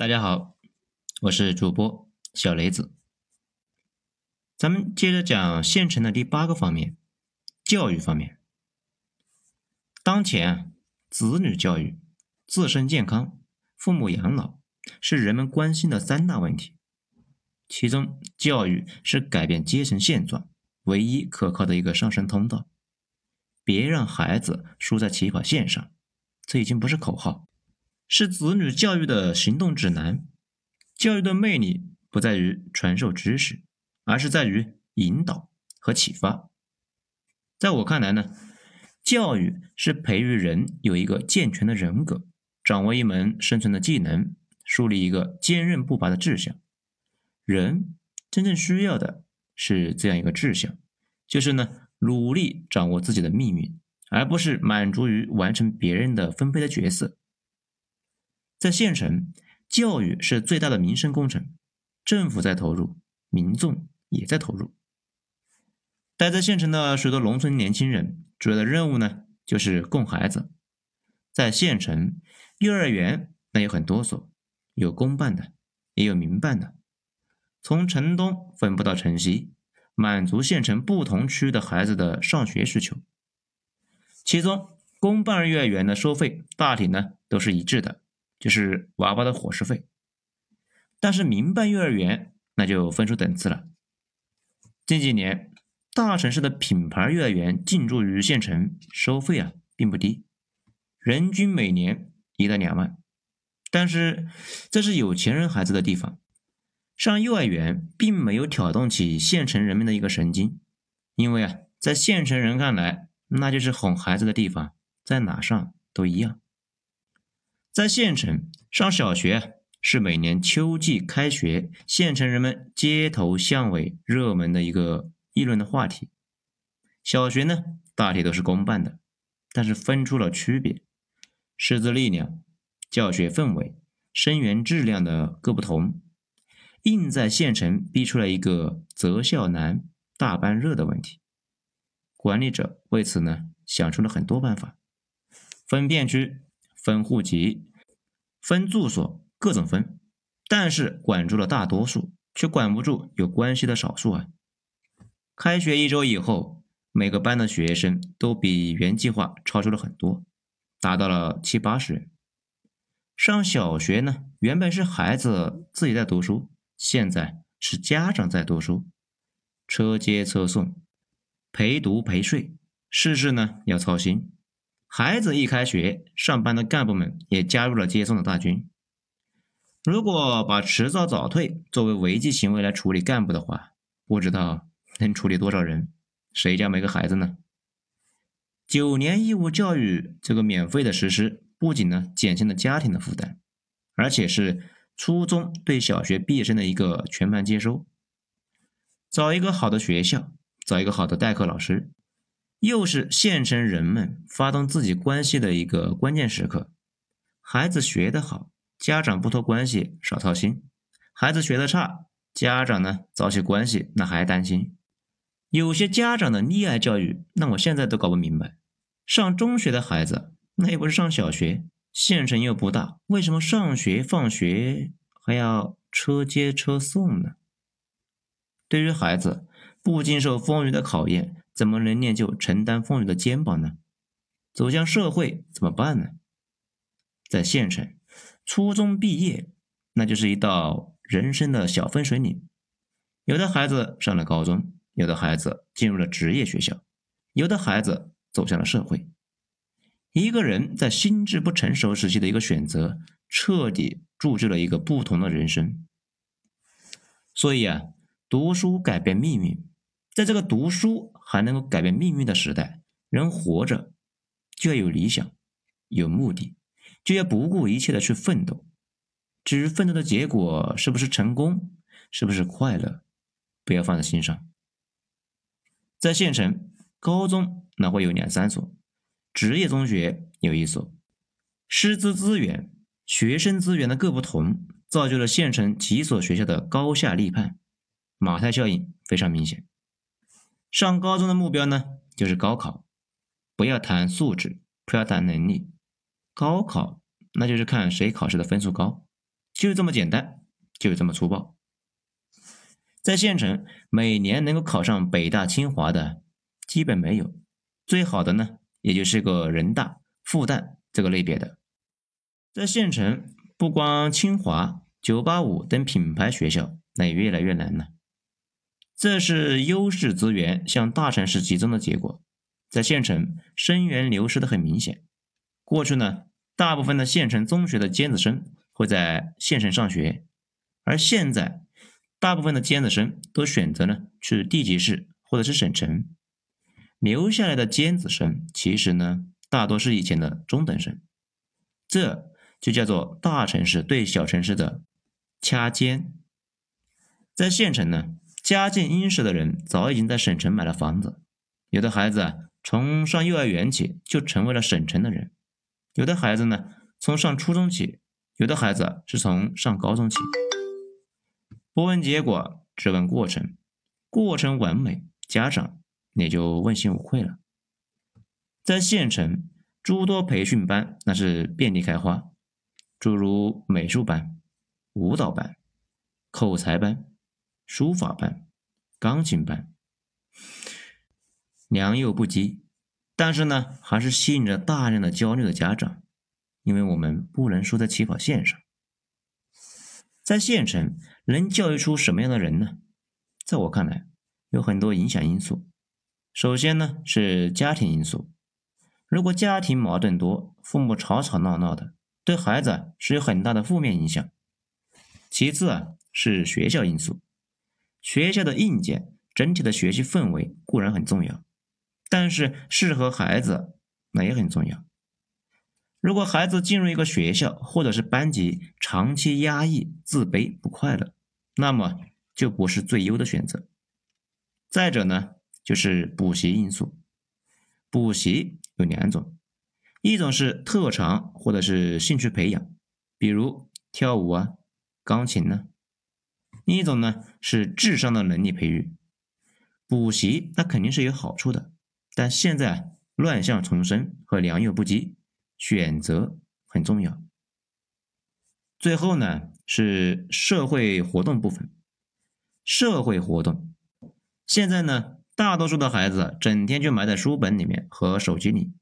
大家好，我是主播小雷子。咱们接着讲县城的第八个方面，教育方面。当前，子女教育、自身健康、父母养老是人们关心的三大问题。其中，教育是改变阶层现状唯一可靠的一个上升通道。别让孩子输在起跑线上，这已经不是口号。是子女教育的行动指南。教育的魅力不在于传授知识，而是在于引导和启发。在我看来呢，教育是培育人有一个健全的人格，掌握一门生存的技能，树立一个坚韧不拔的志向。人真正需要的是这样一个志向，就是呢，努力掌握自己的命运，而不是满足于完成别人的分配的角色。在县城，教育是最大的民生工程，政府在投入，民众也在投入。待在县城的许多农村年轻人，主要的任务呢，就是供孩子。在县城，幼儿园那有很多所，有公办的，也有民办的，从城东分布到城西，满足县城不同区的孩子的上学需求。其中，公办幼儿园的收费大体呢都是一致的。就是娃娃的伙食费，但是民办幼儿园那就分出等次了。近几年，大城市的品牌幼儿园进驻于县城，收费啊并不低，人均每年一到两万。但是这是有钱人孩子的地方，上幼儿园并没有挑动起县城人民的一个神经，因为啊，在县城人看来，那就是哄孩子的地方，在哪上都一样。在县城上小学是每年秋季开学，县城人们街头巷尾热门的一个议论的话题。小学呢，大体都是公办的，但是分出了区别，师资力量、教学氛围、生源质量的各不同，硬在县城逼出来一个择校难、大班热的问题。管理者为此呢，想出了很多办法，分片区。分户籍、分住所，各种分，但是管住了大多数，却管不住有关系的少数啊！开学一周以后，每个班的学生都比原计划超出了很多，达到了七八十人。上小学呢，原本是孩子自己在读书，现在是家长在读书，车接车送，陪读陪睡，事事呢要操心。孩子一开学，上班的干部们也加入了接送的大军。如果把迟到早退作为违纪行为来处理干部的话，不知道能处理多少人？谁家没个孩子呢？九年义务教育这个免费的实施，不仅呢减轻了家庭的负担，而且是初中对小学毕业生的一个全盘接收。找一个好的学校，找一个好的代课老师。又是县城人们发动自己关系的一个关键时刻。孩子学得好，家长不托关系少操心；孩子学得差，家长呢早起关系那还担心。有些家长的溺爱教育，那我现在都搞不明白。上中学的孩子，那又不是上小学，县城又不大，为什么上学放学还要车接车送呢？对于孩子不经受风雨的考验。怎么能练就承担风雨的肩膀呢？走向社会怎么办呢？在县城，初中毕业那就是一道人生的小分水岭。有的孩子上了高中，有的孩子进入了职业学校，有的孩子走向了社会。一个人在心智不成熟时期的一个选择，彻底铸就了一个不同的人生。所以啊，读书改变命运。在这个读书还能够改变命运的时代，人活着就要有理想、有目的，就要不顾一切的去奋斗。至于奋斗的结果是不是成功，是不是快乐，不要放在心上。在县城，高中那会有两三所，职业中学有一所，师资资源、学生资源的各不同，造就了县城几所学校的高下立判，马太效应非常明显。上高中的目标呢，就是高考，不要谈素质，不要谈能力，高考那就是看谁考试的分数高，就这么简单，就这么粗暴。在县城，每年能够考上北大清华的基本没有，最好的呢，也就是个人大、复旦这个类别的。在县城，不光清华、九八五等品牌学校，那也越来越难了。这是优势资源向大城市集中的结果。在县城，生源流失的很明显。过去呢，大部分的县城中学的尖子生会在县城上学，而现在。大部分的尖子生都选择呢去地级市或者是省城，留下来的尖子生其实呢大多是以前的中等生，这就叫做大城市对小城市的掐尖。在县城呢，家境殷实的人早已经在省城买了房子，有的孩子从上幼儿园起就成为了省城的人，有的孩子呢从上初中起，有的孩子是从上高中起。不问结果，只问过程。过程完美，家长也就问心无愧了。在县城，诸多培训班那是遍地开花，诸如美术班、舞蹈班、口才班、书法班、钢琴班，良莠不齐。但是呢，还是吸引着大量的焦虑的家长，因为我们不能输在起跑线上。在县城能教育出什么样的人呢？在我看来，有很多影响因素。首先呢是家庭因素，如果家庭矛盾多，父母吵吵闹闹的，对孩子是有很大的负面影响。其次啊是学校因素，学校的硬件、整体的学习氛围固然很重要，但是适合孩子那也很重要。如果孩子进入一个学校或者是班级，长期压抑、自卑、不快乐，那么就不是最优的选择。再者呢，就是补习因素。补习有两种，一种是特长或者是兴趣培养，比如跳舞啊、钢琴呢；另一种呢是智商的能力培育。补习那肯定是有好处的，但现在乱象丛生和良莠不齐。选择很重要。最后呢是社会活动部分。社会活动，现在呢大多数的孩子整天就埋在书本里面和手机里，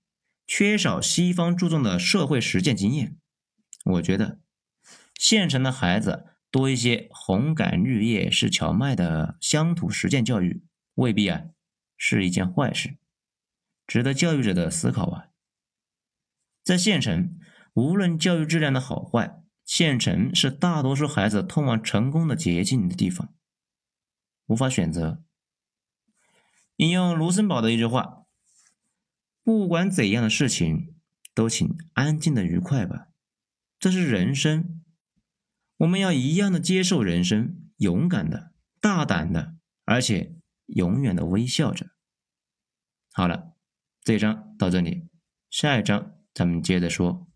缺少西方注重的社会实践经验。我觉得县城的孩子多一些红杆绿叶是荞麦的乡土实践教育，未必啊是一件坏事，值得教育者的思考啊。在县城，无论教育质量的好坏，县城是大多数孩子通往成功的捷径的地方。无法选择。引用卢森堡的一句话：“不管怎样的事情，都请安静的愉快吧。”这是人生，我们要一样的接受人生，勇敢的、大胆的，而且永远的微笑着。好了，这一章到这里，下一章。咱们接着说。